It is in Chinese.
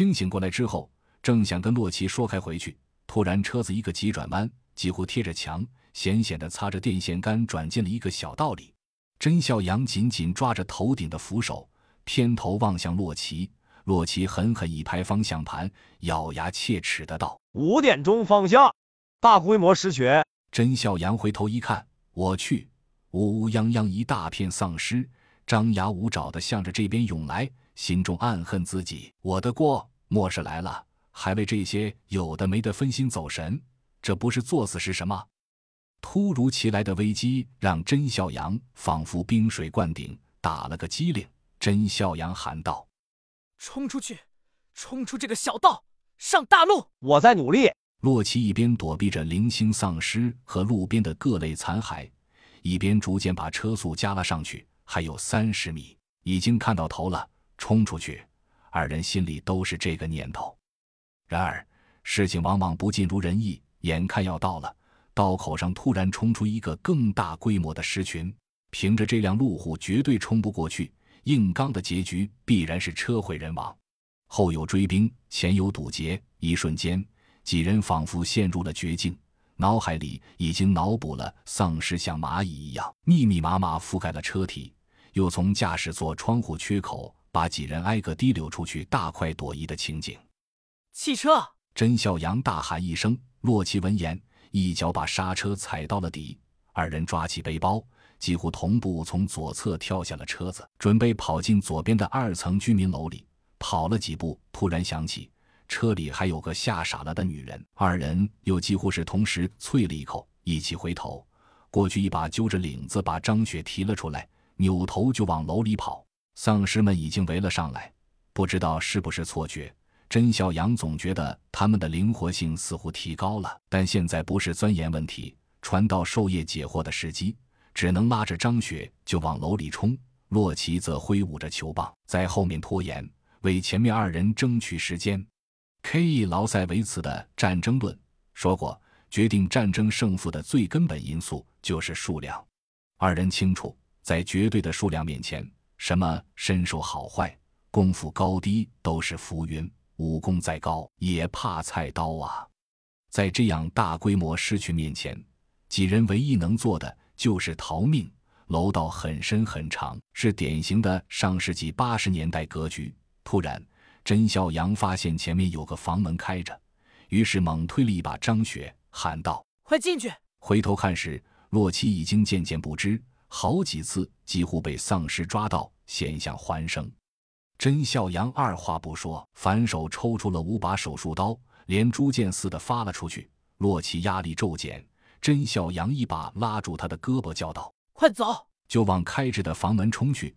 清醒过来之后，正想跟洛奇说开回去，突然车子一个急转弯，几乎贴着墙，险险地擦着电线杆，转进了一个小道里。甄孝阳紧紧抓着头顶的扶手，偏头望向洛奇。洛奇狠狠一拍方向盘，咬牙切齿的道：“五点钟方向，大规模失血。”甄孝阳回头一看，我去，乌乌泱泱一大片丧尸，张牙舞爪的向着这边涌来，心中暗恨自己：我的锅，末世来了，还为这些有的没的分心走神，这不是作死是什么？突如其来的危机让甄孝阳仿佛冰水灌顶，打了个激灵。甄孝阳喊道：“冲出去，冲出这个小道，上大路！”我在努力。洛奇一边躲避着零星丧尸和路边的各类残骸，一边逐渐把车速加了上去。还有三十米，已经看到头了，冲出去！二人心里都是这个念头。然而，事情往往不尽如人意，眼看要到了。道口上突然冲出一个更大规模的狮群，凭着这辆路虎绝对冲不过去，硬刚的结局必然是车毁人亡。后有追兵，前有堵截，一瞬间，几人仿佛陷入了绝境，脑海里已经脑补了丧尸像蚂蚁一样密密麻麻覆盖了车体，又从驾驶座窗户缺口把几人挨个滴溜出去，大快朵颐的情景。汽车！甄孝阳大喊一声，洛奇闻言。一脚把刹车踩到了底，二人抓起背包，几乎同步从左侧跳下了车子，准备跑进左边的二层居民楼里。跑了几步，突然想起车里还有个吓傻了的女人，二人又几乎是同时啐了一口，一起回头过去，一把揪着领子把张雪提了出来，扭头就往楼里跑。丧尸们已经围了上来，不知道是不是错觉。甄小阳总觉得他们的灵活性似乎提高了，但现在不是钻研问题、传道授业解惑的时机，只能拉着张雪就往楼里冲。洛奇则挥舞着球棒在后面拖延，为前面二人争取时间。K.E. 劳塞维茨的《战争论》说过，决定战争胜负的最根本因素就是数量。二人清楚，在绝对的数量面前，什么身手好坏、功夫高低都是浮云。武功再高也怕菜刀啊！在这样大规模失去面前，几人唯一能做的就是逃命。楼道很深很长，是典型的上世纪八十年代格局。突然，甄孝阳发现前面有个房门开着，于是猛推了一把张雪，喊道：“快进去！”回头看时，洛奇已经渐渐不知，好几次几乎被丧尸抓到，险象环生。甄孝阳二话不说，反手抽出了五把手术刀，连珠箭似的发了出去。洛奇压力骤减，甄孝阳一把拉住他的胳膊，叫道：“快走！”就往开着的房门冲去。